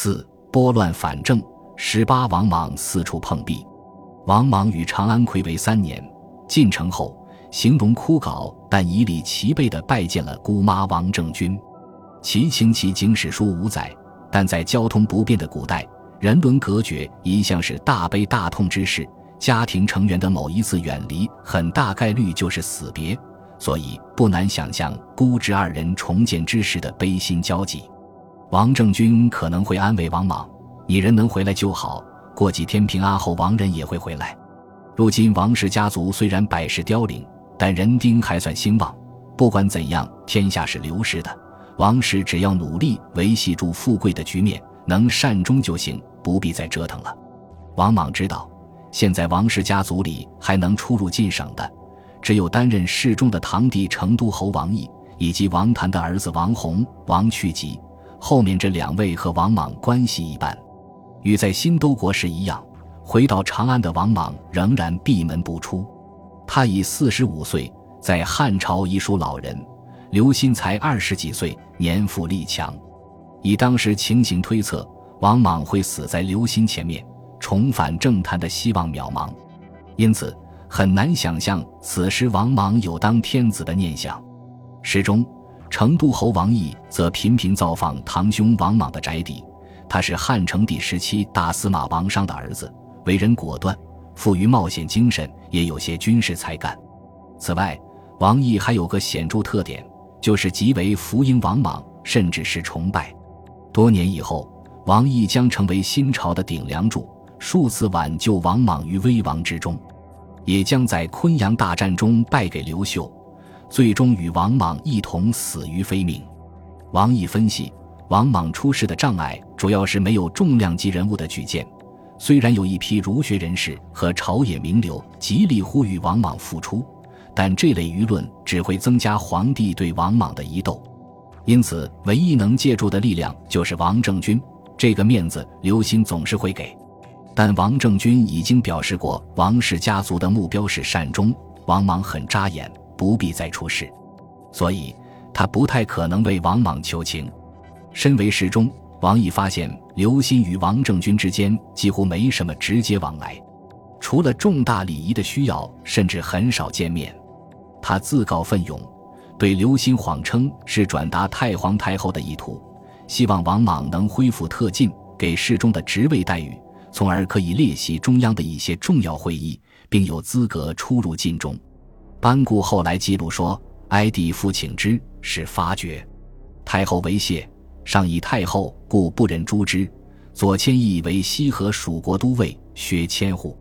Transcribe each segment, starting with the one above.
四拨乱反正，十八王莽四处碰壁。王莽与长安暌违三年，进城后形容枯槁，但以礼齐备地拜见了姑妈王政君。其情其经史书无载，但在交通不便的古代，人伦隔绝一向是大悲大痛之事。家庭成员的某一次远离，很大概率就是死别，所以不难想象姑侄二人重见之时的悲心交集。王政君可能会安慰王莽：“你人能回来就好。”过几天平安后，王人也会回来。如今王氏家族虽然百事凋零，但人丁还算兴旺。不管怎样，天下是流失的。王氏只要努力维系住富贵的局面，能善终就行，不必再折腾了。王莽知道，现在王氏家族里还能出入晋省的，只有担任侍中的堂弟成都侯王毅，以及王谭的儿子王弘、王去疾。后面这两位和王莽关系一般。与在新都国时一样，回到长安的王莽仍然闭门不出。他已四十五岁，在汉朝已属老人；刘歆才二十几岁，年富力强。以当时情形推测，王莽会死在刘歆前面，重返政坛的希望渺茫。因此，很难想象此时王莽有当天子的念想。诗中，成都侯王毅则频频造访堂兄王莽的宅邸。他是汉成帝时期大司马王商的儿子，为人果断，富于冒险精神，也有些军事才干。此外，王毅还有个显著特点，就是极为服膺王莽，甚至是崇拜。多年以后，王毅将成为新朝的顶梁柱，数次挽救王莽于危亡之中，也将在昆阳大战中败给刘秀，最终与王莽一同死于非命。王毅分析。王莽出事的障碍主要是没有重量级人物的举荐，虽然有一批儒学人士和朝野名流极力呼吁王莽复出，但这类舆论只会增加皇帝对王莽的疑窦。因此，唯一能借助的力量就是王政君。这个面子，刘歆总是会给。但王政君已经表示过，王氏家族的目标是善终，王莽很扎眼，不必再出事，所以他不太可能为王莽求情。身为侍中，王毅发现刘歆与王政君之间几乎没什么直接往来，除了重大礼仪的需要，甚至很少见面。他自告奋勇，对刘歆谎称是转达太皇太后的意图，希望王莽能恢复特进，给侍中的职位待遇，从而可以列席中央的一些重要会议，并有资格出入晋中。班固后来记录说：“哀帝复请之，是发觉。太后为谢。”上以太后，故不忍诛之。左迁邑为西河蜀国都尉，削千户。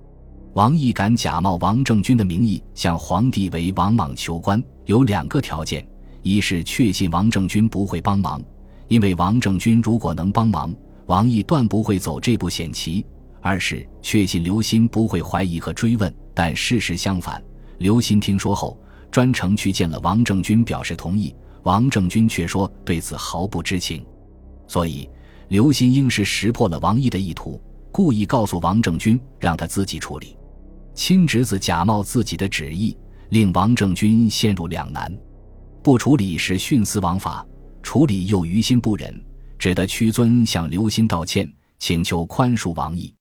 王毅敢假冒王政君的名义向皇帝为王莽求官，有两个条件：一是确信王政君不会帮忙，因为王政君如果能帮忙，王毅断不会走这步险棋；二是确信刘歆不会怀疑和追问。但事实相反，刘歆听说后专程去见了王政君，表示同意，王政君却说对此毫不知情。所以，刘歆应是识破了王毅的意图，故意告诉王政君让他自己处理。亲侄子假冒自己的旨意，令王政君陷入两难：不处理是徇私枉法，处理又于心不忍，只得屈尊向刘歆道歉，请求宽恕王毅。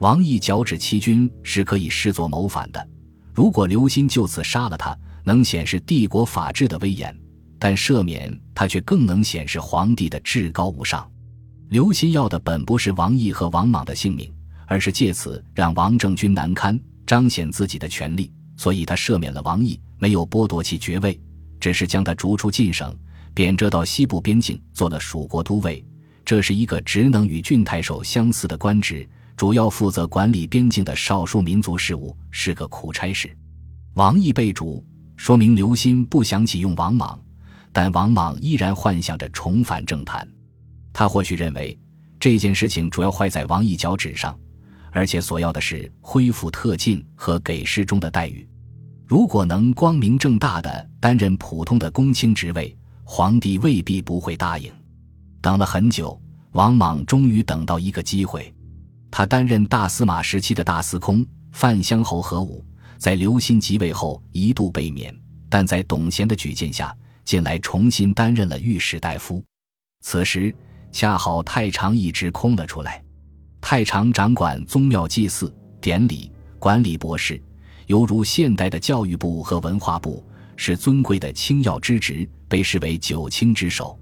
王毅脚趾欺君是可以视作谋反的，如果刘歆就此杀了他，能显示帝国法治的威严。但赦免他，却更能显示皇帝的至高无上。刘歆要的本不是王毅和王莽的性命，而是借此让王政君难堪，彰显自己的权力。所以他赦免了王毅，没有剥夺其爵位，只是将他逐出晋省，贬谪到西部边境做了蜀国都尉。这是一个职能与郡太守相似的官职，主要负责管理边境的少数民族事务，是个苦差事。王毅被逐，说明刘歆不想启用王莽。但王莽依然幻想着重返政坛，他或许认为这件事情主要坏在王毅脚趾上，而且所要的是恢复特进和给事中的待遇。如果能光明正大的担任普通的公卿职位，皇帝未必不会答应。等了很久，王莽终于等到一个机会，他担任大司马时期的大司空范乡侯何武，在刘歆即位后一度被免，但在董贤的举荐下。近来重新担任了御史大夫，此时恰好太常一职空了出来。太常掌管宗庙祭祀典礼，管理博士，犹如现代的教育部和文化部，是尊贵的清要之职，被视为九卿之首。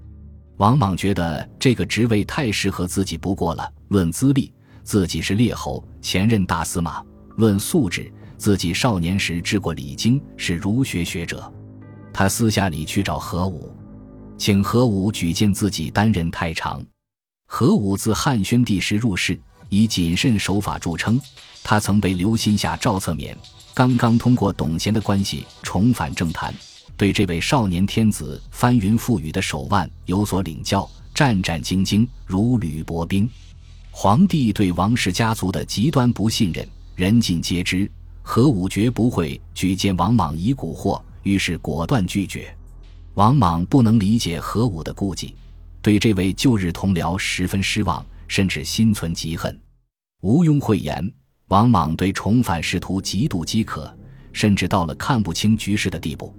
王莽觉得这个职位太适合自己不过了。论资历，自己是列侯，前任大司马；论素质，自己少年时治过礼经，是儒学学者。他私下里去找何武，请何武举荐自己担任太常。何武自汉宣帝时入仕，以谨慎守法著称。他曾被刘歆下诏策免，刚刚通过董贤的关系重返政坛，对这位少年天子翻云覆雨的手腕有所领教，战战兢兢，如履薄冰。皇帝对王氏家族的极端不信任，人尽皆知。何武绝不会举荐王莽以蛊惑。于是果断拒绝，王莽不能理解何武的顾忌，对这位旧日同僚十分失望，甚至心存嫉恨。毋庸讳言，王莽对重返仕途极度饥渴，甚至到了看不清局势的地步。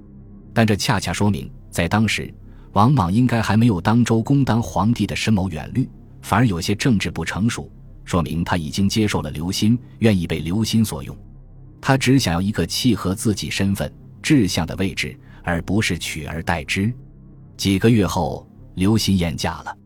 但这恰恰说明，在当时，王莽应该还没有当周公当皇帝的深谋远虑，反而有些政治不成熟，说明他已经接受了刘歆，愿意被刘歆所用。他只想要一个契合自己身份。志向的位置，而不是取而代之。几个月后，刘歆厌嫁了。